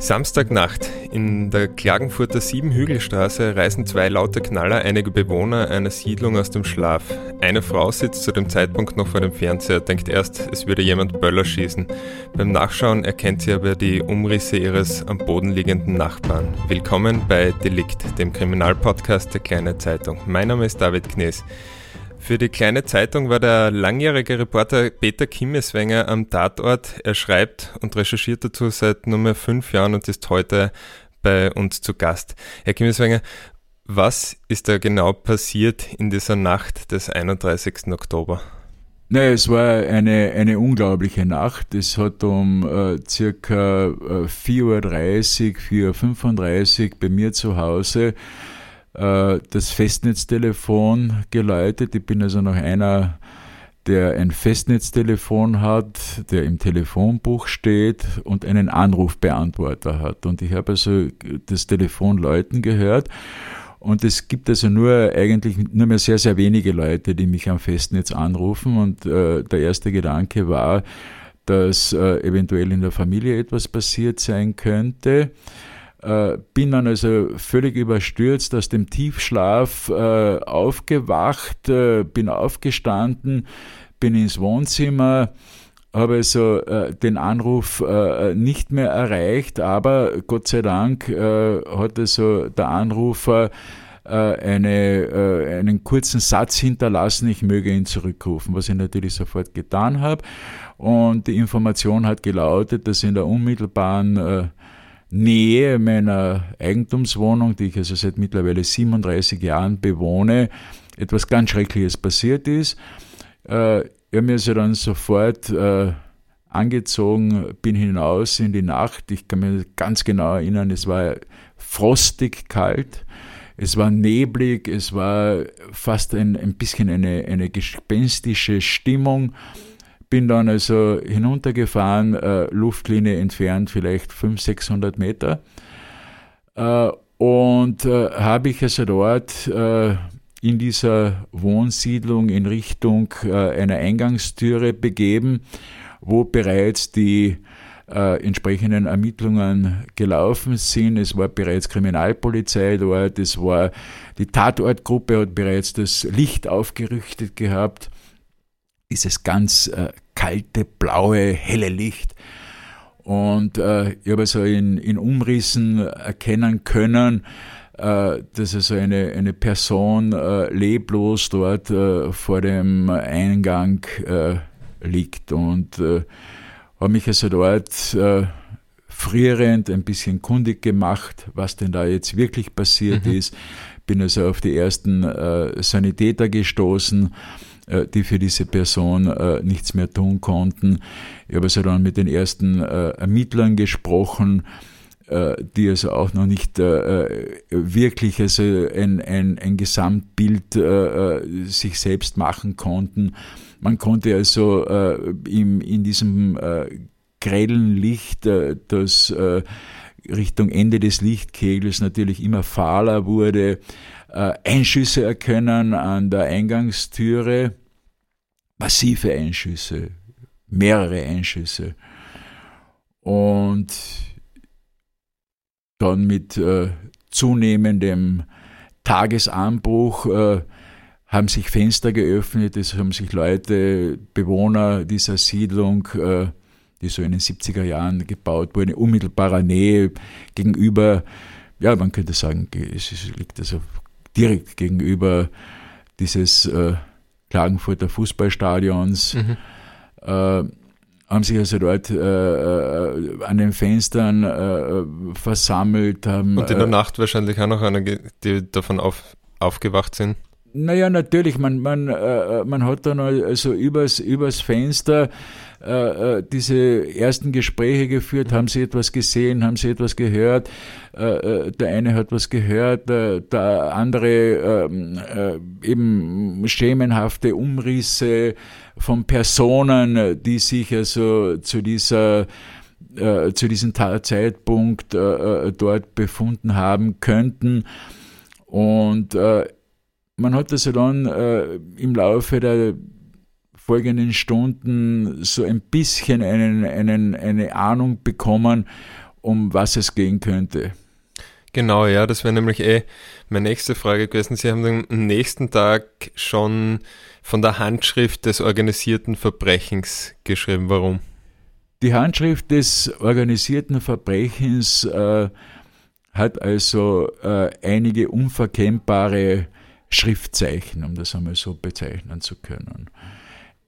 Samstagnacht. In der Klagenfurter Siebenhügelstraße reißen zwei laute Knaller einige Bewohner einer Siedlung aus dem Schlaf. Eine Frau sitzt zu dem Zeitpunkt noch vor dem Fernseher, denkt erst, es würde jemand Böller schießen. Beim Nachschauen erkennt sie aber die Umrisse ihres am Boden liegenden Nachbarn. Willkommen bei Delikt, dem Kriminalpodcast der Kleine Zeitung. Mein Name ist David Knees. Für die kleine Zeitung war der langjährige Reporter Peter Kimmeswenger am Tatort. Er schreibt und recherchiert dazu seit nunmehr fünf Jahren und ist heute bei uns zu Gast. Herr Kimmeswenger, was ist da genau passiert in dieser Nacht des 31. Oktober? Naja, es war eine, eine unglaubliche Nacht. Es hat um äh, circa äh, 4.30 Uhr, 4.35 Uhr bei mir zu Hause äh, das Festnetztelefon geläutet. Ich bin also noch einer, der ein Festnetztelefon hat, der im Telefonbuch steht und einen Anrufbeantworter hat. Und ich habe also das Telefon läuten gehört. Und es gibt also nur eigentlich nur mehr sehr, sehr wenige Leute, die mich am Festnetz anrufen. Und äh, der erste Gedanke war, dass äh, eventuell in der Familie etwas passiert sein könnte. Äh, bin dann also völlig überstürzt aus dem Tiefschlaf äh, aufgewacht, äh, bin aufgestanden, bin ins Wohnzimmer, habe also äh, den Anruf äh, nicht mehr erreicht, aber Gott sei Dank äh, hat also der Anrufer eine, einen kurzen Satz hinterlassen, ich möge ihn zurückrufen, was ich natürlich sofort getan habe. Und die Information hat gelautet, dass in der unmittelbaren Nähe meiner Eigentumswohnung, die ich also seit mittlerweile 37 Jahren bewohne, etwas ganz Schreckliches passiert ist. Äh, ich habe mir also dann sofort äh, angezogen, bin hinaus in die Nacht. Ich kann mich ganz genau erinnern, es war frostig kalt, es war neblig, es war fast ein, ein bisschen eine, eine gespenstische Stimmung bin dann also hinuntergefahren, äh, Luftlinie entfernt vielleicht 500, 600 Meter. Äh, und äh, habe ich also dort äh, in dieser Wohnsiedlung in Richtung äh, einer Eingangstüre begeben, wo bereits die äh, entsprechenden Ermittlungen gelaufen sind. Es war bereits Kriminalpolizei dort, es war die Tatortgruppe hat bereits das Licht aufgerichtet gehabt dieses ganz äh, kalte, blaue, helle Licht. Und äh, ich habe also in, in Umrissen erkennen können, äh, dass also eine, eine Person äh, leblos dort äh, vor dem Eingang äh, liegt. Und habe mich also dort frierend ein bisschen kundig gemacht, was denn da jetzt wirklich passiert mhm. ist. Bin also auf die ersten Sanitäter gestoßen die für diese Person äh, nichts mehr tun konnten. Ich habe also dann mit den ersten äh, Ermittlern gesprochen, die also auch noch nicht wirklich also ein, ein, ein Gesamtbild sich selbst machen konnten. Man konnte also in diesem grellen Licht, das Richtung Ende des Lichtkegels natürlich immer fahler wurde, Einschüsse erkennen an der Eingangstüre massive Einschüsse, mehrere Einschüsse. Und dann mit äh, zunehmendem Tagesanbruch äh, haben sich Fenster geöffnet, es haben sich Leute, Bewohner dieser Siedlung, äh, die so in den 70er Jahren gebaut wurde, in unmittelbarer Nähe gegenüber, ja, man könnte sagen, es liegt also direkt gegenüber dieses äh, Klagenfurter Fußballstadions. Mhm. Äh, haben sich also dort äh, äh, an den Fenstern äh, versammelt. Haben, Und in der äh, Nacht wahrscheinlich auch noch einige, die davon auf, aufgewacht sind? Naja, natürlich, man, man, äh, man hat dann also übers, übers Fenster äh, äh, diese ersten Gespräche geführt, haben sie etwas gesehen, haben sie etwas gehört, äh, äh der eine hat was gehört, der, der andere ähm, äh, eben schemenhafte Umrisse von Personen, die sich also zu dieser zu diesem Zeitpunkt dort befunden haben könnten. Und man hat also dann äh, im Laufe der folgenden Stunden so ein bisschen einen, einen, eine Ahnung bekommen um was es gehen könnte. Genau, ja, das wäre nämlich eh meine nächste Frage gewesen. Sie haben am nächsten Tag schon von der Handschrift des organisierten Verbrechens geschrieben. Warum? Die Handschrift des organisierten Verbrechens äh, hat also äh, einige unverkennbare Schriftzeichen, um das einmal so bezeichnen zu können.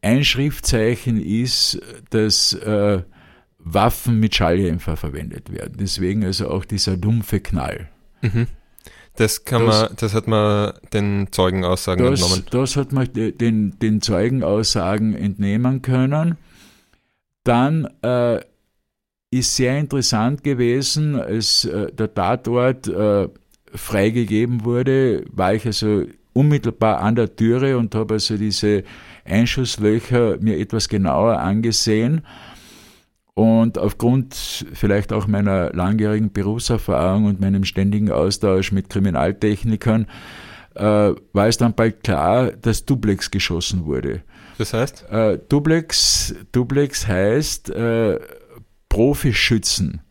Ein Schriftzeichen ist, dass äh, Waffen mit Schalldämpfer verwendet werden. Deswegen also auch dieser dumpfe Knall. Mhm. Das, kann das, man, das hat man den Zeugenaussagen das, entnommen. Das hat man den, den Zeugenaussagen entnehmen können. Dann äh, ist sehr interessant gewesen, als äh, der Tatort äh, freigegeben wurde, war ich also unmittelbar an der Türe und habe also diese Einschusslöcher mir etwas genauer angesehen. Und aufgrund vielleicht auch meiner langjährigen Berufserfahrung und meinem ständigen Austausch mit Kriminaltechnikern äh, war es dann bald klar, dass Duplex geschossen wurde. Das heißt? Äh, Duplex, Duplex heißt äh, Profischützen,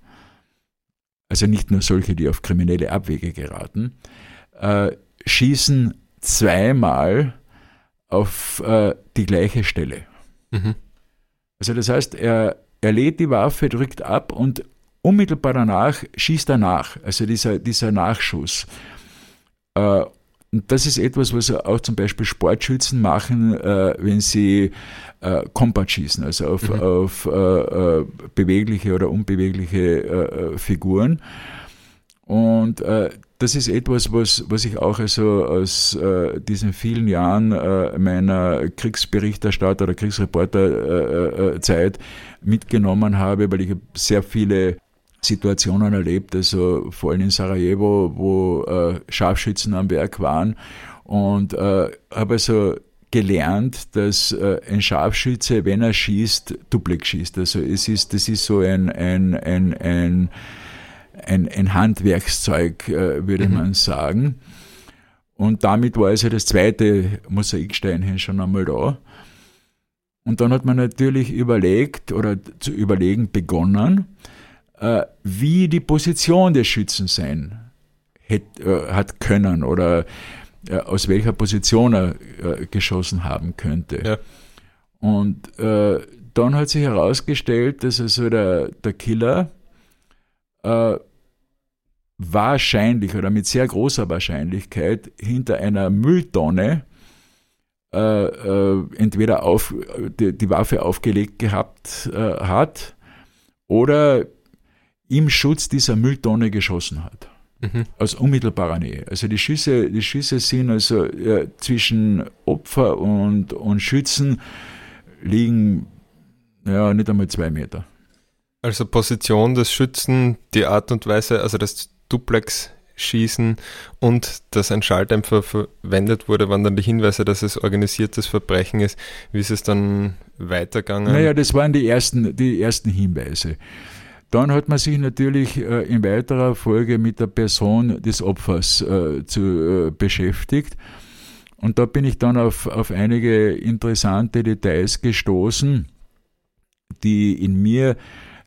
also nicht nur solche, die auf kriminelle Abwege geraten, äh, schießen zweimal auf äh, die gleiche Stelle. Mhm. Also das heißt, er, er lädt die Waffe, drückt ab und unmittelbar danach schießt er nach, also dieser, dieser Nachschuss. Äh, und das ist etwas, was auch zum Beispiel Sportschützen machen, äh, wenn sie äh, Kombat schießen, also auf, mhm. auf äh, äh bewegliche oder unbewegliche äh, äh, Figuren. Und das ist etwas, was, was ich auch also aus diesen vielen Jahren meiner Kriegsberichterstatter oder Kriegsreporterzeit mitgenommen habe, weil ich sehr viele Situationen erlebt, also vor allem in Sarajevo, wo äh, Scharfschützen am Werk waren und äh, habe also gelernt, dass äh, ein Scharfschütze, wenn er schießt, Duplex schießt. Also es ist, das ist so ein, ein, ein, ein ein, ein Handwerkszeug, äh, würde mhm. man sagen. Und damit war also das zweite Mosaiksteinchen schon einmal da. Und dann hat man natürlich überlegt oder zu überlegen begonnen, wie die Position des Schützen sein äh, hat können oder äh, aus welcher Position er äh, geschossen haben könnte. Ja. Und äh, dann hat sich herausgestellt, dass also der, der Killer äh, wahrscheinlich oder mit sehr großer Wahrscheinlichkeit hinter einer Mülltonne äh, äh, entweder auf, die, die, Waffe aufgelegt gehabt äh, hat oder im Schutz dieser Mülltonne geschossen hat. Mhm. Aus unmittelbarer Nähe. Also die Schüsse, die Schüsse sind also äh, zwischen Opfer und, und Schützen liegen ja nicht einmal zwei Meter. Also Position des Schützen, die Art und Weise, also das Duplex schießen und dass ein Schalldämpfer verwendet wurde, waren dann die Hinweise, dass es organisiertes Verbrechen ist. Wie ist es dann weitergegangen? Naja, das waren die ersten, die ersten Hinweise. Dann hat man sich natürlich äh, in weiterer Folge mit der Person des Opfers äh, zu, äh, beschäftigt. Und da bin ich dann auf, auf einige interessante Details gestoßen, die in mir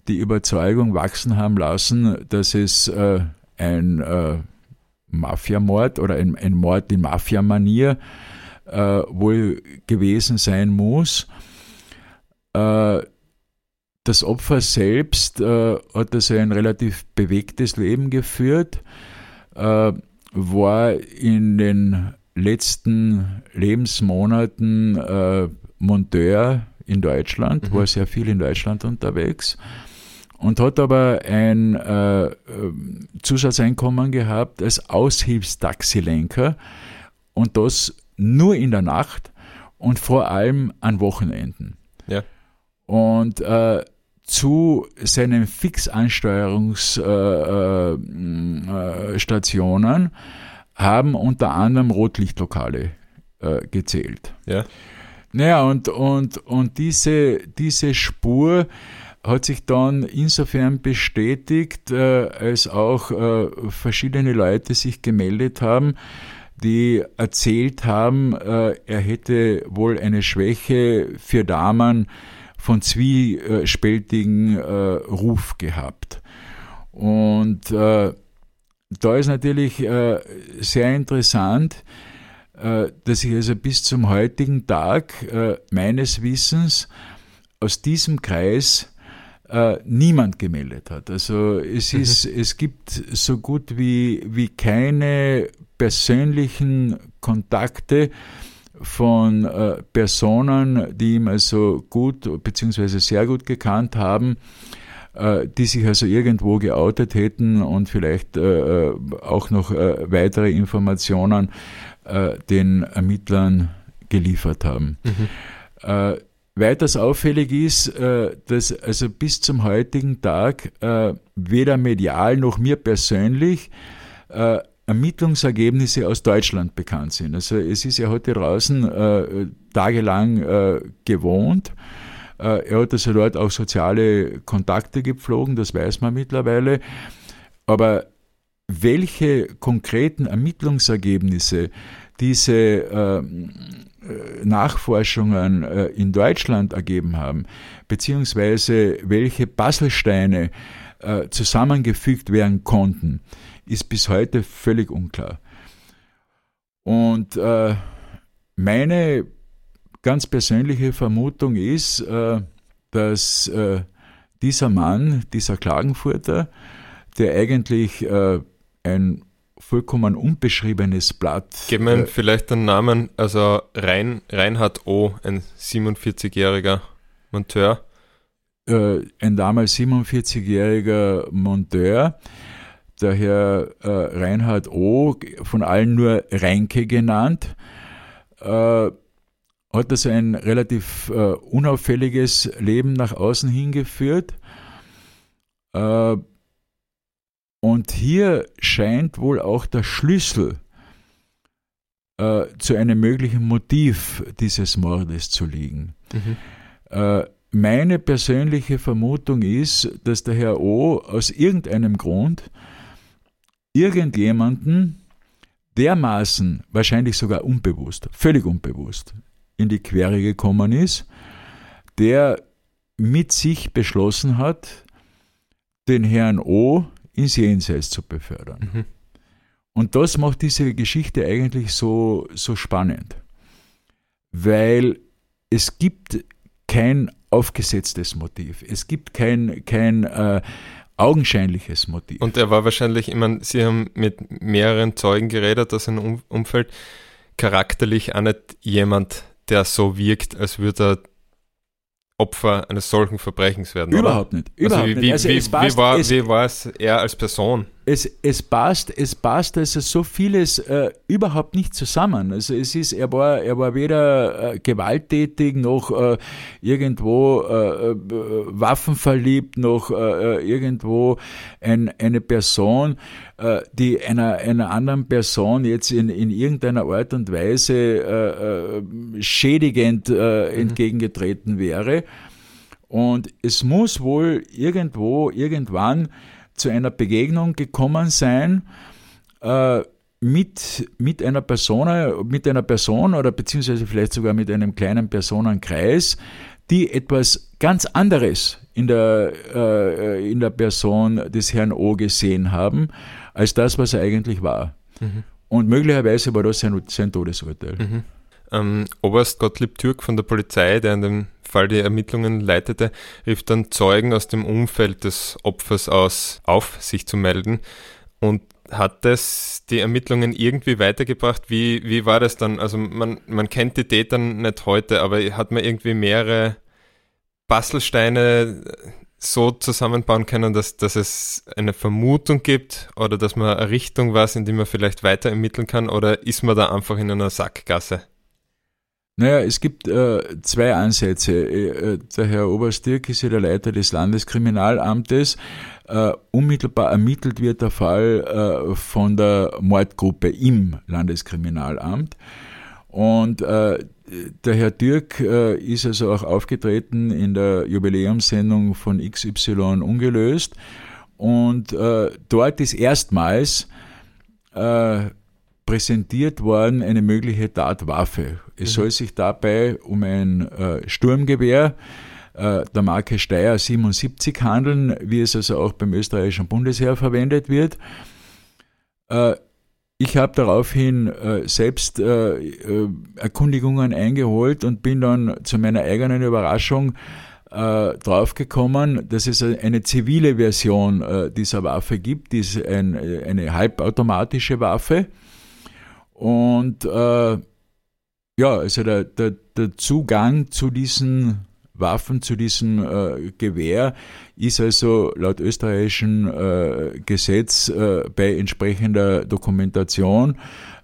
die Überzeugung wachsen haben lassen, dass es äh, ein äh, Mafiamord oder ein, ein Mord in Mafiamanier äh, wohl gewesen sein muss. Äh, das Opfer selbst äh, hat also ein relativ bewegtes Leben geführt, äh, war in den letzten Lebensmonaten äh, Monteur in Deutschland, mhm. war sehr viel in Deutschland unterwegs und hat aber ein äh, Zusatzeinkommen gehabt als Aushilfstaxilenker und das nur in der Nacht und vor allem an Wochenenden. Ja. Und äh, zu seinen Fixansteuerungsstationen äh, äh, haben unter anderem Rotlichtlokale äh, gezählt. Ja. Naja, und, und, und diese, diese Spur hat sich dann insofern bestätigt, äh, als auch äh, verschiedene Leute sich gemeldet haben, die erzählt haben, äh, er hätte wohl eine Schwäche für Damen von zwiespältigen äh, Ruf gehabt. Und äh, da ist natürlich äh, sehr interessant, dass sich also bis zum heutigen Tag meines Wissens aus diesem Kreis niemand gemeldet hat. Also es mhm. ist, es gibt so gut wie, wie keine persönlichen Kontakte von äh, Personen, die ihm also gut bzw. sehr gut gekannt haben, äh, die sich also irgendwo geoutet hätten und vielleicht äh, auch noch weitere Informationen den Ermittlern geliefert haben. Mhm. Weiters auffällig ist, dass also bis zum heutigen Tag weder medial noch mir persönlich Ermittlungsergebnisse aus Deutschland bekannt sind. Also es ist, er heute draußen äh, tagelang äh, gewohnt. Äh, er hat also dort auch soziale Kontakte gepflogen, das weiß man mittlerweile. Aber welche konkreten Ermittlungsergebnisse diese äh, Nachforschungen äh, in Deutschland ergeben haben, beziehungsweise welche Puzzlesteine äh, zusammengefügt werden konnten, ist bis heute völlig unklar. Und meine ganz persönliche Vermutung ist, dass dieser Mann, dieser Klagenfurter, der eigentlich ein vollkommen unbeschriebenes Blatt. Geben wir äh, vielleicht den Namen, also Rein, Reinhard O., ein 47-jähriger Monteur. Äh, ein damals 47-jähriger Monteur, der Herr äh, Reinhard O., von allen nur Reinke genannt, äh, hat also ein relativ äh, unauffälliges Leben nach außen hingeführt. Äh, und hier scheint wohl auch der Schlüssel äh, zu einem möglichen Motiv dieses Mordes zu liegen. Mhm. Äh, meine persönliche Vermutung ist, dass der Herr O aus irgendeinem Grund irgendjemanden dermaßen, wahrscheinlich sogar unbewusst, völlig unbewusst, in die Quere gekommen ist, der mit sich beschlossen hat, den Herrn O ins Jenseits zu befördern. Mhm. Und das macht diese Geschichte eigentlich so, so spannend, weil es gibt kein aufgesetztes Motiv, es gibt kein, kein äh, augenscheinliches Motiv. Und er war wahrscheinlich, ich meine, Sie haben mit mehreren Zeugen geredet aus seinem Umfeld, charakterlich auch nicht jemand, der so wirkt, als würde er Opfer eines solchen Verbrechens werden. Überhaupt oder? nicht. Überhaupt also wie, nicht. Also wie, passt, wie, war, es, wie war es er als Person? Es, es passt, es passt also so vieles äh, überhaupt nicht zusammen. Also es ist, er war, er war weder äh, gewalttätig noch äh, irgendwo äh, äh, waffenverliebt noch äh, irgendwo ein, eine Person, die einer, einer anderen Person jetzt in, in irgendeiner Art und Weise schädigend mhm. entgegengetreten wäre. Und es muss wohl irgendwo, irgendwann zu einer Begegnung gekommen sein äh, mit, mit einer Person, mit einer Person oder beziehungsweise vielleicht sogar mit einem kleinen Personenkreis, die etwas ganz anderes in der, äh, in der Person des Herrn O gesehen haben, als das, was er eigentlich war. Mhm. Und möglicherweise war das sein, sein Todesurteil. Mhm. Ähm, Oberst Gottlieb Türk von der Polizei, der in dem Fall die Ermittlungen leitete, rief dann Zeugen aus dem Umfeld des Opfers aus auf, sich zu melden. Und hat das die Ermittlungen irgendwie weitergebracht? Wie, wie war das dann? Also man, man kennt die Täter nicht heute, aber hat man irgendwie mehrere Bastelsteine so zusammenbauen können, dass, dass es eine Vermutung gibt oder dass man eine Richtung weiß, in die man vielleicht weiter ermitteln kann oder ist man da einfach in einer Sackgasse? Naja, es gibt äh, zwei Ansätze. Äh, äh, der Herr Oberst Dirk ist ja der Leiter des Landeskriminalamtes. Äh, unmittelbar ermittelt wird der Fall äh, von der Mordgruppe im Landeskriminalamt. Und der Herr Dirk ist also auch aufgetreten in der Jubiläumssendung von XY ungelöst. Und dort ist erstmals präsentiert worden eine mögliche Tatwaffe. Es mhm. soll sich dabei um ein äh, Sturmgewehr äh, der Marke Steyr 77 handeln, wie es also auch beim österreichischen Bundesheer verwendet wird. Äh, ich habe daraufhin äh, selbst äh, äh, Erkundigungen eingeholt und bin dann zu meiner eigenen Überraschung äh, draufgekommen, dass es eine zivile Version äh, dieser Waffe gibt, die ist ein, eine halbautomatische Waffe. Und äh, ja, also der, der, der Zugang zu diesen Waffen zu diesem äh, Gewehr ist also laut österreichischem äh, Gesetz äh, bei entsprechender Dokumentation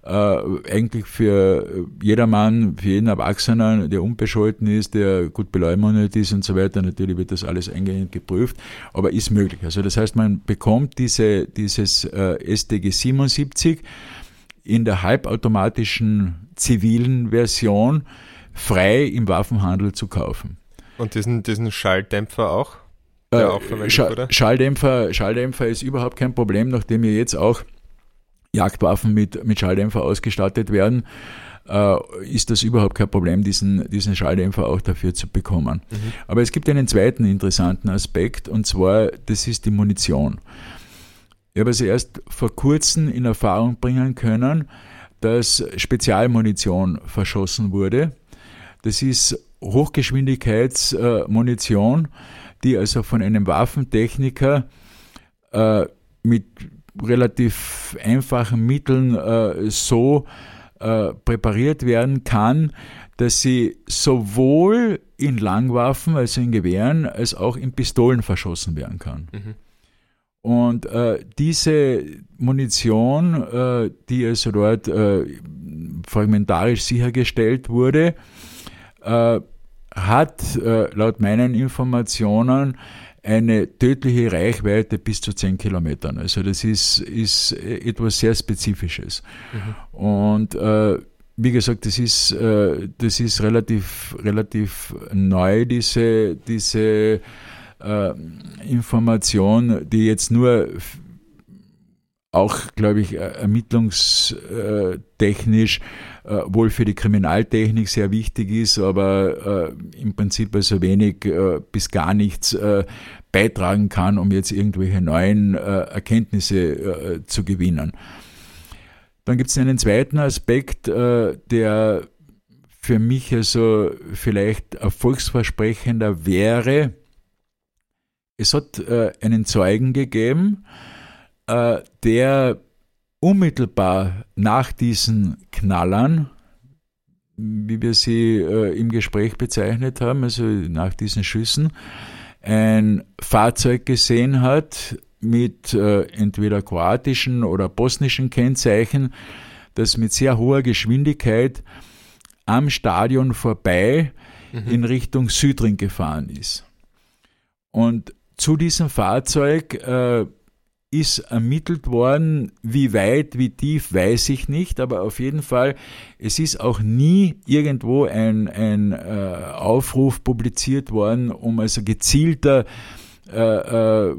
äh, eigentlich für jedermann, für jeden Erwachsenen, der unbescholten ist, der gut beleumundet ist und so weiter, natürlich wird das alles eingehend geprüft, aber ist möglich. Also das heißt, man bekommt diese, dieses äh, StG 77 in der halbautomatischen zivilen Version frei im Waffenhandel zu kaufen. Und diesen, diesen Schalldämpfer auch? Äh, auch Schall? Schalldämpfer, Schalldämpfer ist überhaupt kein Problem, nachdem wir jetzt auch Jagdwaffen mit, mit Schalldämpfer ausgestattet werden, äh, ist das überhaupt kein Problem, diesen, diesen Schalldämpfer auch dafür zu bekommen. Mhm. Aber es gibt einen zweiten interessanten Aspekt, und zwar, das ist die Munition. Ich habe also erst vor kurzem in Erfahrung bringen können, dass Spezialmunition verschossen wurde. Das ist Hochgeschwindigkeitsmunition, die also von einem Waffentechniker äh, mit relativ einfachen Mitteln äh, so äh, präpariert werden kann, dass sie sowohl in Langwaffen, also in Gewehren, als auch in Pistolen verschossen werden kann. Mhm. Und äh, diese Munition, äh, die also dort äh, fragmentarisch sichergestellt wurde, äh, hat äh, laut meinen Informationen eine tödliche Reichweite bis zu 10 Kilometern. Also das ist, ist etwas sehr Spezifisches. Mhm. Und äh, wie gesagt, das ist, äh, das ist relativ, relativ neu, diese, diese äh, Information, die jetzt nur auch, glaube ich, ermittlungstechnisch äh, wohl für die Kriminaltechnik sehr wichtig ist, aber äh, im Prinzip also wenig äh, bis gar nichts äh, beitragen kann, um jetzt irgendwelche neuen äh, Erkenntnisse äh, zu gewinnen. Dann gibt es einen zweiten Aspekt, der für mich also vielleicht erfolgsversprechender wäre. Es hat einen Zeugen gegeben, der unmittelbar nach diesen Knallern, wie wir sie äh, im Gespräch bezeichnet haben, also nach diesen Schüssen, ein Fahrzeug gesehen hat mit äh, entweder kroatischen oder bosnischen Kennzeichen, das mit sehr hoher Geschwindigkeit am Stadion vorbei mhm. in Richtung Südring gefahren ist. Und zu diesem Fahrzeug äh, ist ermittelt worden. Wie weit, wie tief, weiß ich nicht, aber auf jeden Fall, es ist auch nie irgendwo ein, ein äh, Aufruf publiziert worden, um also gezielter äh, äh,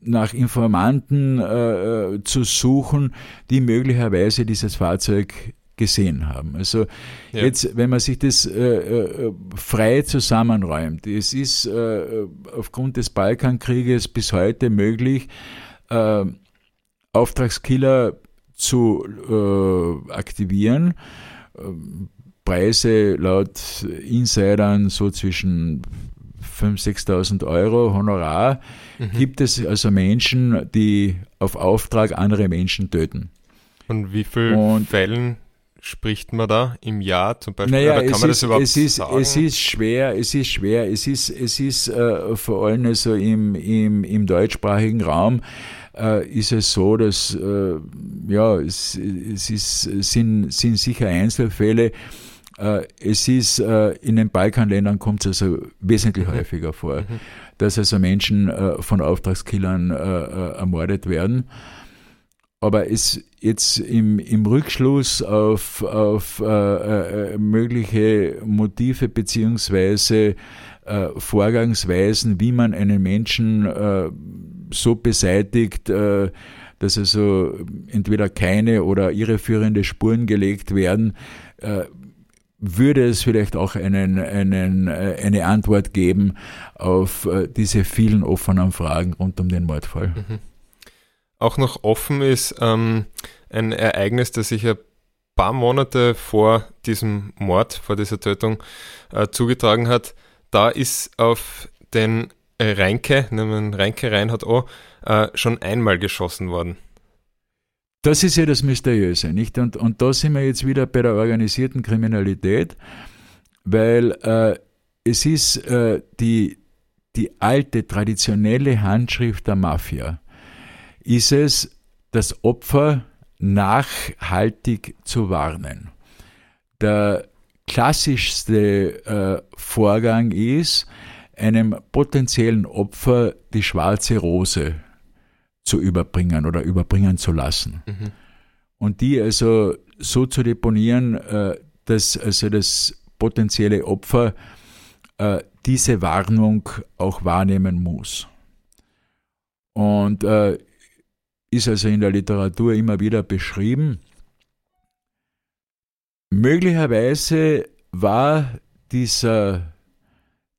nach Informanten äh, äh, zu suchen, die möglicherweise dieses Fahrzeug gesehen haben. Also ja. jetzt, wenn man sich das äh, äh, frei zusammenräumt, es ist äh, aufgrund des Balkankrieges bis heute möglich, äh, Auftragskiller zu äh, aktivieren. Preise laut Insidern so zwischen 5.000, 6.000 Euro Honorar. Mhm. Gibt es also Menschen, die auf Auftrag andere Menschen töten. Und wie vielen Fällen spricht man da im Jahr zum Beispiel? Naja, Oder kann man ist, das überhaupt es ist, sagen? Es ist schwer, es ist schwer, es ist, es ist äh, vor allem also im, im, im deutschsprachigen Raum äh, ist es so, dass äh, ja, es, es ist, sind, sind sicher Einzelfälle. Äh, es ist äh, in den Balkanländern kommt es also wesentlich mhm. häufiger vor, mhm. dass also Menschen äh, von Auftragskillern ermordet werden. Aber es jetzt im, im Rückschluss auf, auf äh, äh, mögliche Motive beziehungsweise äh, Vorgangsweisen, wie man einen Menschen äh, so beseitigt, äh, dass also entweder keine oder irreführende Spuren gelegt werden, äh, würde es vielleicht auch einen, einen, äh, eine Antwort geben auf äh, diese vielen offenen Fragen rund um den Mordfall. Mhm. Auch noch offen ist ähm, ein Ereignis, das sich ein paar Monate vor diesem Mord, vor dieser Tötung äh, zugetragen hat. Da ist auf den Reinke, nehmen Reinke Reinhardt auch, äh, schon einmal geschossen worden. Das ist ja das Mysteriöse, nicht? Und, und da sind wir jetzt wieder bei der organisierten Kriminalität, weil äh, es ist äh, die, die alte, traditionelle Handschrift der Mafia, ist es, das Opfer nachhaltig zu warnen. Der klassischste äh, Vorgang ist, einem potenziellen Opfer die schwarze Rose zu überbringen oder überbringen zu lassen. Mhm. Und die also so zu deponieren, äh, dass also das potenzielle Opfer äh, diese Warnung auch wahrnehmen muss. Und äh, ist also in der Literatur immer wieder beschrieben. Möglicherweise war dieser,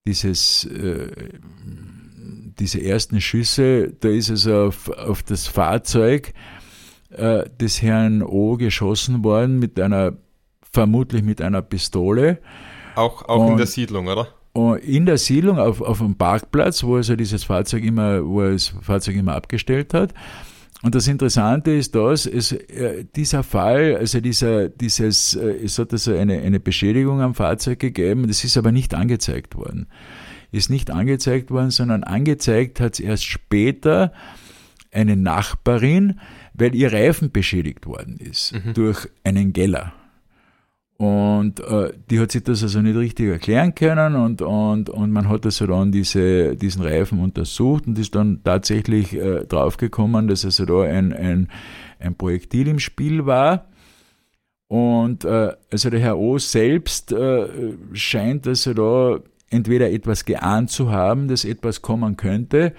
dieses diese ersten Schüsse, da ist es auf, auf das Fahrzeug äh, des Herrn O geschossen worden mit einer, vermutlich mit einer Pistole. Auch, auch und, in der Siedlung, oder? in der Siedlung auf, auf dem Parkplatz, wo also dieses Fahrzeug immer, wo er das Fahrzeug immer abgestellt hat. Und das Interessante ist dass es, äh, dieser Fall, also dieser, dieses, äh, es hat also eine, eine Beschädigung am Fahrzeug gegeben, das ist aber nicht angezeigt worden ist nicht angezeigt worden, sondern angezeigt hat es erst später eine Nachbarin, weil ihr Reifen beschädigt worden ist mhm. durch einen Geller. Und äh, die hat sich das also nicht richtig erklären können und, und, und man hat also dann diese, diesen Reifen untersucht und ist dann tatsächlich äh, draufgekommen, dass also da ein, ein, ein Projektil im Spiel war. Und äh, also der Herr O selbst äh, scheint also da entweder etwas geahnt zu haben, dass etwas kommen könnte,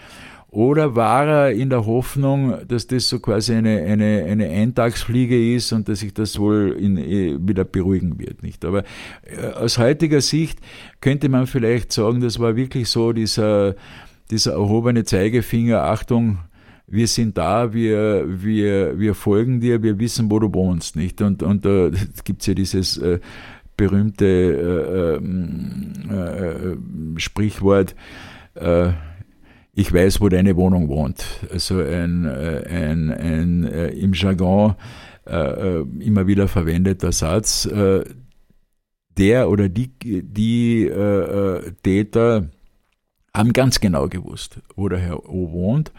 oder war er in der Hoffnung, dass das so quasi eine, eine, eine Eintagsfliege ist und dass sich das wohl in, eh, wieder beruhigen wird, nicht? Aber äh, aus heutiger Sicht könnte man vielleicht sagen, das war wirklich so dieser, dieser erhobene Zeigefinger, Achtung, wir sind da, wir, wir, wir folgen dir, wir wissen, wo du wohnst, nicht? Und, und da gibt's ja dieses, äh, berühmte äh, ähm, äh, äh, Sprichwort, äh, ich weiß, wo deine Wohnung wohnt. Also ein, äh, ein, ein äh, im Jargon immer wieder verwendeter Satz. der oder die, die Täter haben ganz genau gewusst, wo der Herr O wohnt.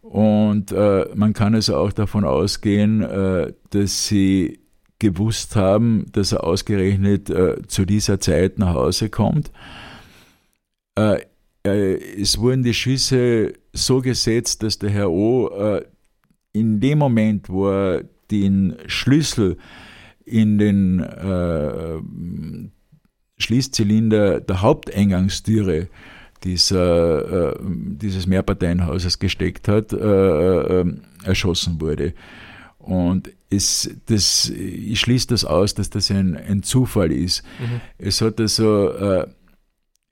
Und äh, man kann also auch davon ausgehen, äh, dass sie gewusst haben, dass er ausgerechnet äh, zu dieser Zeit nach Hause kommt. Äh, es wurden die Schüsse so gesetzt, dass der Herr O äh, in dem Moment, wo er den Schlüssel in den äh, Schließzylinder der Haupteingangstüre dieser, äh, dieses Mehrparteienhauses gesteckt hat, erschossen wurde. Und es, das, ich schließe das aus, dass das ein, ein Zufall ist. Mhm. Es hat also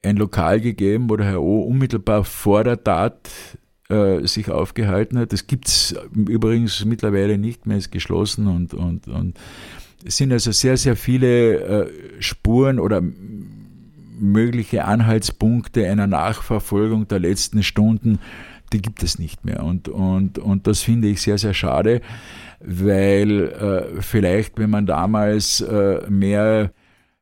ein Lokal gegeben, wo der Herr O unmittelbar vor der Tat äh, sich aufgehalten hat. Das gibt es übrigens mittlerweile nicht mehr, ist geschlossen und, und, und es sind also sehr, sehr viele äh, Spuren oder mögliche Anhaltspunkte einer Nachverfolgung der letzten Stunden, die gibt es nicht mehr. Und, und, und das finde ich sehr, sehr schade weil äh, vielleicht, wenn man damals äh, mehr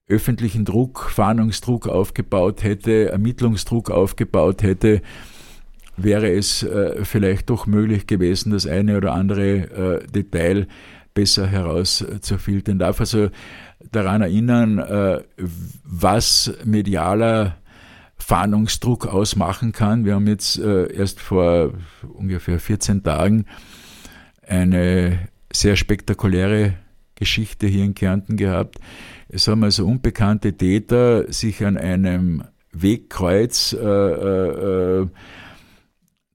öffentlichen Druck, Fahndungsdruck aufgebaut hätte, Ermittlungsdruck aufgebaut hätte, wäre es äh, vielleicht doch möglich gewesen, das eine oder andere äh, Detail besser herauszufiltern. Darf also daran erinnern, äh, was medialer Fahndungsdruck ausmachen kann. Wir haben jetzt äh, erst vor ungefähr 14 Tagen eine sehr spektakuläre Geschichte hier in Kärnten gehabt. Es haben also unbekannte Täter sich an einem Wegkreuz äh, äh, äh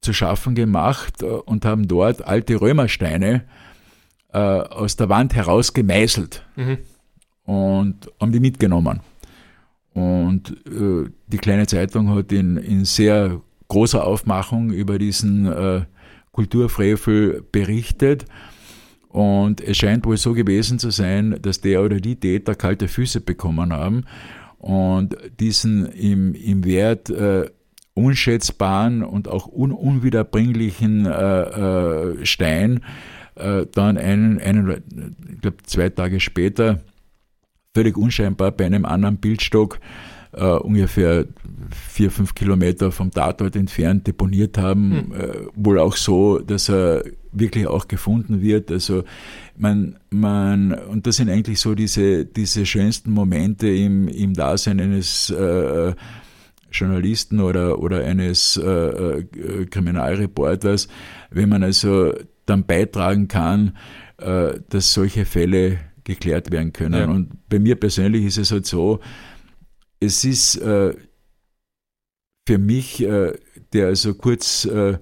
zu schaffen gemacht äh, und haben dort alte Römersteine äh, aus der Wand heraus gemeißelt. Mhm. und haben die mitgenommen. Und äh, die kleine Zeitung hat in, in sehr großer Aufmachung über diesen Kulturfrevel berichtet. Und es scheint wohl so gewesen zu sein, dass der oder die Täter kalte Füße bekommen haben und diesen im, im Wert äh, unschätzbaren und auch un unwiederbringlichen äh, äh, Stein äh, dann einen, einen ich glaube zwei Tage später, völlig unscheinbar bei einem anderen Bildstock, äh, ungefähr vier, fünf Kilometer vom Tatort entfernt deponiert haben. Hm. Äh, wohl auch so, dass er wirklich auch gefunden wird. Also man, man, und das sind eigentlich so diese, diese schönsten Momente im, im Dasein eines äh, Journalisten oder, oder eines äh, äh, Kriminalreporters, wenn man also dann beitragen kann, äh, dass solche Fälle geklärt werden können. Ja. Und bei mir persönlich ist es halt so, es ist äh, für mich, äh, der also kurz äh,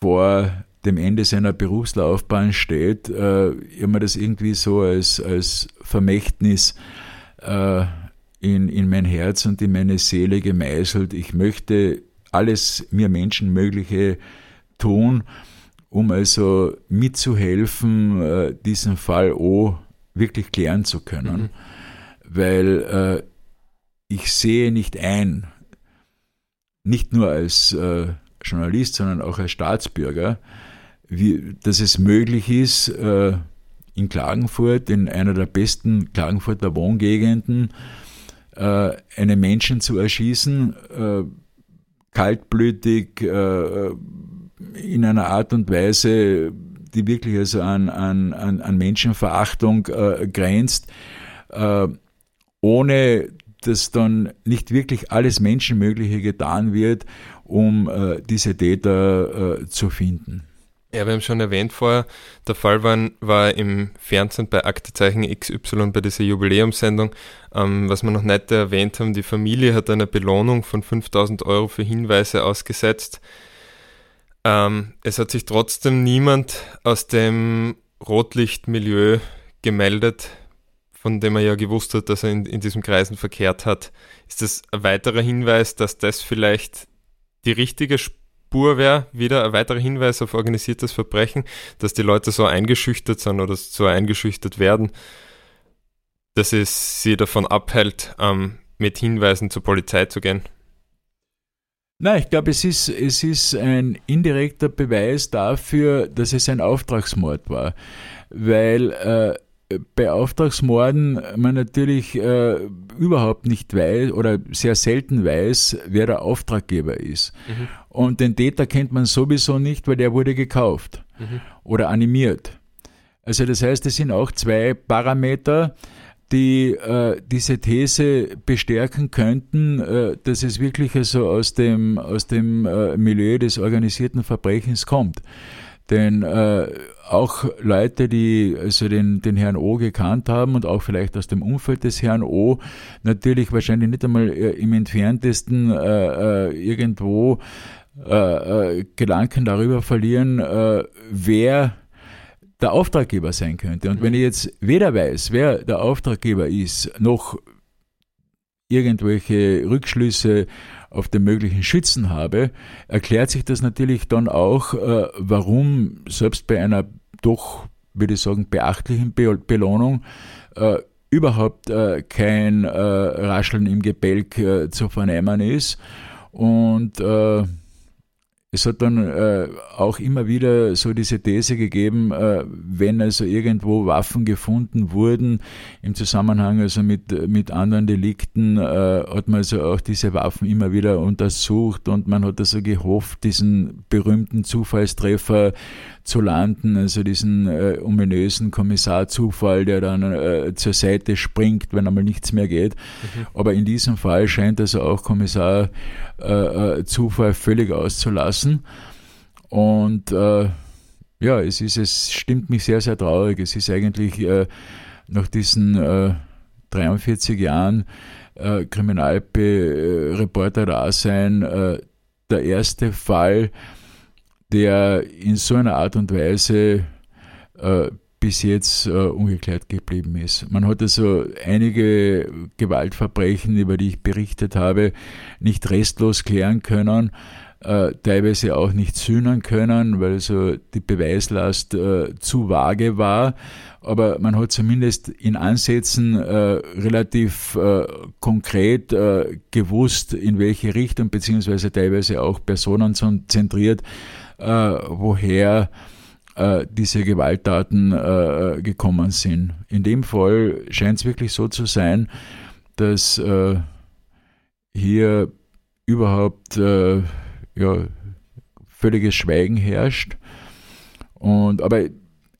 vor dem Ende seiner Berufslaufbahn steht, äh, immer das irgendwie so als, als Vermächtnis äh, in, in mein Herz und in meine Seele gemeißelt. Ich möchte alles mir Menschenmögliche tun, um also mitzuhelfen, äh, diesen Fall O wirklich klären zu können. Mhm. Weil äh, ich sehe nicht ein, nicht nur als äh, Journalist, sondern auch als Staatsbürger, wie, dass es möglich ist, äh, in Klagenfurt, in einer der besten Klagenfurter Wohngegenden, äh, einen Menschen zu erschießen, äh, kaltblütig, äh, in einer Art und Weise, die wirklich also an, an, an Menschenverachtung äh, grenzt, äh, ohne dass dann nicht wirklich alles Menschenmögliche getan wird, um diese Täter zu finden. Ja, wir haben schon erwähnt vorher, der Fall war, war im Fernsehen bei Aktezeichen XY bei dieser Jubiläumssendung. Ähm, was wir noch nicht erwähnt haben, die Familie hat eine Belohnung von 5000 Euro für Hinweise ausgesetzt. Ähm, es hat sich trotzdem niemand aus dem Rotlichtmilieu gemeldet, von dem er ja gewusst hat, dass er in, in diesen Kreisen verkehrt hat. Ist das ein weiterer Hinweis, dass das vielleicht die richtige Spur wäre? Wieder ein weiterer Hinweis auf organisiertes Verbrechen, dass die Leute so eingeschüchtert sind oder so eingeschüchtert werden, dass es sie davon abhält, ähm, mit Hinweisen zur Polizei zu gehen? Nein, ich glaube, es ist, es ist ein indirekter Beweis dafür, dass es ein Auftragsmord war. Weil äh, bei Auftragsmorden man natürlich äh, überhaupt nicht weiß oder sehr selten weiß, wer der Auftraggeber ist. Mhm. Und den Täter kennt man sowieso nicht, weil der wurde gekauft mhm. oder animiert. Also das heißt, es sind auch zwei Parameter, die äh, diese These bestärken könnten, äh, dass es wirklich also aus dem, aus dem äh, Milieu des organisierten Verbrechens kommt. Denn äh, auch Leute, die also den, den Herrn O gekannt haben und auch vielleicht aus dem Umfeld des Herrn O, natürlich wahrscheinlich nicht einmal äh, im entferntesten äh, äh, irgendwo äh, äh, Gedanken darüber verlieren, äh, wer der Auftraggeber sein könnte. Und wenn ich jetzt weder weiß, wer der Auftraggeber ist, noch irgendwelche Rückschlüsse auf den möglichen Schützen habe, erklärt sich das natürlich dann auch, äh, warum selbst bei einer doch, würde ich sagen, beachtlichen Be Belohnung äh, überhaupt äh, kein Rascheln im Gebälk zu vernehmen ist. Und es hat dann äh, auch immer wieder so diese These gegeben, äh, wenn also irgendwo Waffen gefunden wurden im Zusammenhang also mit, mit anderen Delikten, äh, hat man also auch diese Waffen immer wieder untersucht und man hat also gehofft, diesen berühmten Zufallstreffer zu landen, also diesen äh, ominösen Kommissarzufall, der dann äh, zur Seite springt, wenn einmal nichts mehr geht. Mhm. Aber in diesem Fall scheint also auch Kommissar äh, äh Zufall völlig auszulassen. Und äh, ja, es ist, es stimmt mich sehr, sehr traurig. Es ist eigentlich äh, nach diesen 43 Jahren äh, Kriminalreporter-Dasein der erste Fall, der in so einer Art und Weise äh, bis jetzt äh, ungeklärt geblieben ist. Man hat also einige Gewaltverbrechen, über die ich berichtet habe, nicht restlos klären können, äh, teilweise auch nicht sühnen können, weil so die Beweislast äh, zu vage war. Aber man hat zumindest in Ansätzen äh, relativ äh, konkret äh, gewusst, in welche Richtung, beziehungsweise teilweise auch personenzentriert, woher äh, diese Gewalttaten äh, gekommen sind. In dem Fall scheint es wirklich so zu sein, dass äh, hier überhaupt äh, ja, völliges Schweigen herrscht. Und, aber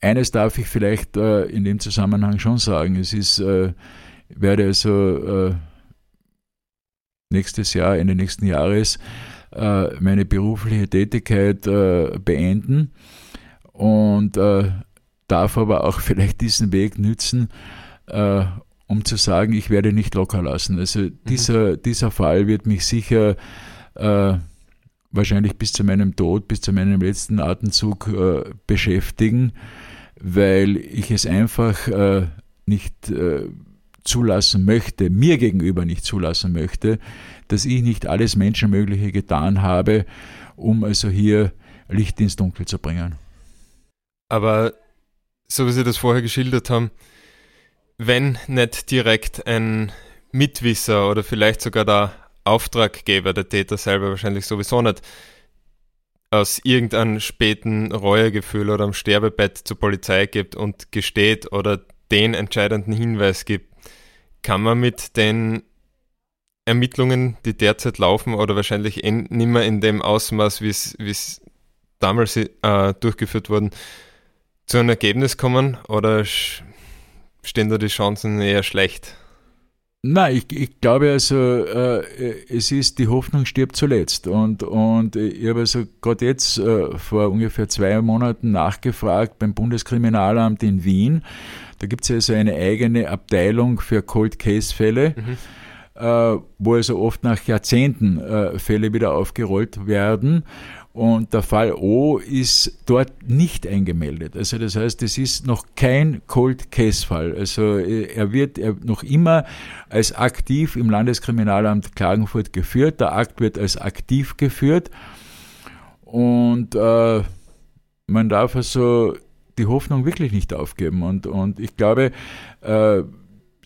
eines darf ich vielleicht äh, in dem Zusammenhang schon sagen. Es ist, äh, werde also nächstes Jahr, Ende nächsten Jahres, meine berufliche Tätigkeit beenden und äh, darf aber auch vielleicht diesen Weg nützen, äh, um zu sagen, ich werde nicht locker lassen. Also mhm. dieser, dieser Fall wird mich sicher äh, wahrscheinlich bis zu meinem Tod, bis zu meinem letzten Atemzug äh, beschäftigen, weil ich es einfach äh, nicht äh, zulassen möchte, mir gegenüber nicht zulassen möchte, dass ich nicht alles Menschenmögliche getan habe, um also hier Licht ins Dunkel zu bringen. Aber so wie Sie das vorher geschildert haben, wenn nicht direkt ein Mitwisser oder vielleicht sogar der Auftraggeber, der Täter selber wahrscheinlich sowieso nicht, aus irgendeinem späten Reuegefühl oder am Sterbebett zur Polizei gibt und gesteht oder den entscheidenden Hinweis gibt, kann man mit den Ermittlungen, die derzeit laufen oder wahrscheinlich nicht mehr in dem Ausmaß, wie es damals äh, durchgeführt wurden, zu einem Ergebnis kommen oder stehen da die Chancen eher schlecht? Nein, ich, ich glaube also, äh, es ist, die Hoffnung stirbt zuletzt. Und, und ich habe also gerade jetzt äh, vor ungefähr zwei Monaten nachgefragt beim Bundeskriminalamt in Wien. Da gibt es also eine eigene Abteilung für Cold Case Fälle. Mhm. Äh, wo also oft nach Jahrzehnten äh, Fälle wieder aufgerollt werden. Und der Fall O ist dort nicht eingemeldet. Also das heißt, es ist noch kein Cold Case Fall. Also äh, er wird noch immer als aktiv im Landeskriminalamt Klagenfurt geführt. Der Akt wird als aktiv geführt. Und äh, man darf also die Hoffnung wirklich nicht aufgeben. Und, und ich glaube, äh,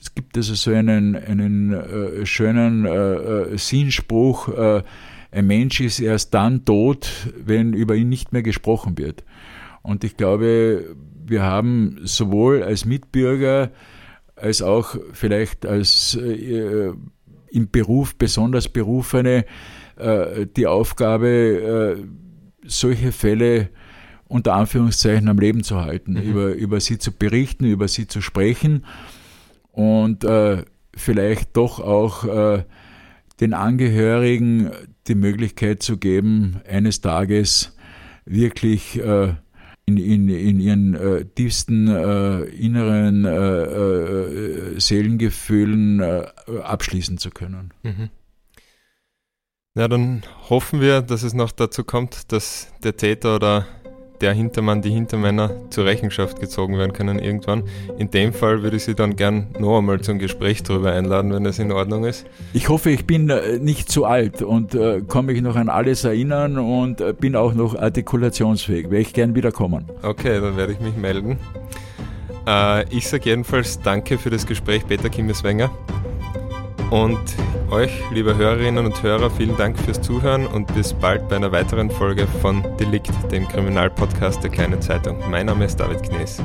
es gibt also so einen, einen äh, schönen äh, äh Sinnspruch, äh, ein Mensch ist erst dann tot, wenn über ihn nicht mehr gesprochen wird. Und ich glaube, wir haben sowohl als Mitbürger als auch vielleicht als äh, im Beruf besonders Berufene äh, die Aufgabe, äh, solche Fälle unter Anführungszeichen am Leben zu halten, mhm. über, über sie zu berichten, über sie zu sprechen und äh, vielleicht doch auch äh, den Angehörigen die Möglichkeit zu geben, eines Tages wirklich äh, in, in, in ihren äh, tiefsten äh, inneren äh, äh, Seelengefühlen äh, abschließen zu können. Mhm. Ja, dann hoffen wir, dass es noch dazu kommt, dass der Täter oder der Hintermann, die Hintermänner zur Rechenschaft gezogen werden können irgendwann. In dem Fall würde ich Sie dann gern noch einmal zum Gespräch darüber einladen, wenn das in Ordnung ist. Ich hoffe, ich bin äh, nicht zu alt und äh, kann mich noch an alles erinnern und äh, bin auch noch artikulationsfähig. Wäre ich gern wiederkommen. Okay, dann werde ich mich melden. Äh, ich sage jedenfalls danke für das Gespräch, Peter Kimmeswenger. Und euch, liebe Hörerinnen und Hörer, vielen Dank fürs Zuhören und bis bald bei einer weiteren Folge von Delikt, dem Kriminalpodcast der Kleinen Zeitung. Mein Name ist David Knees.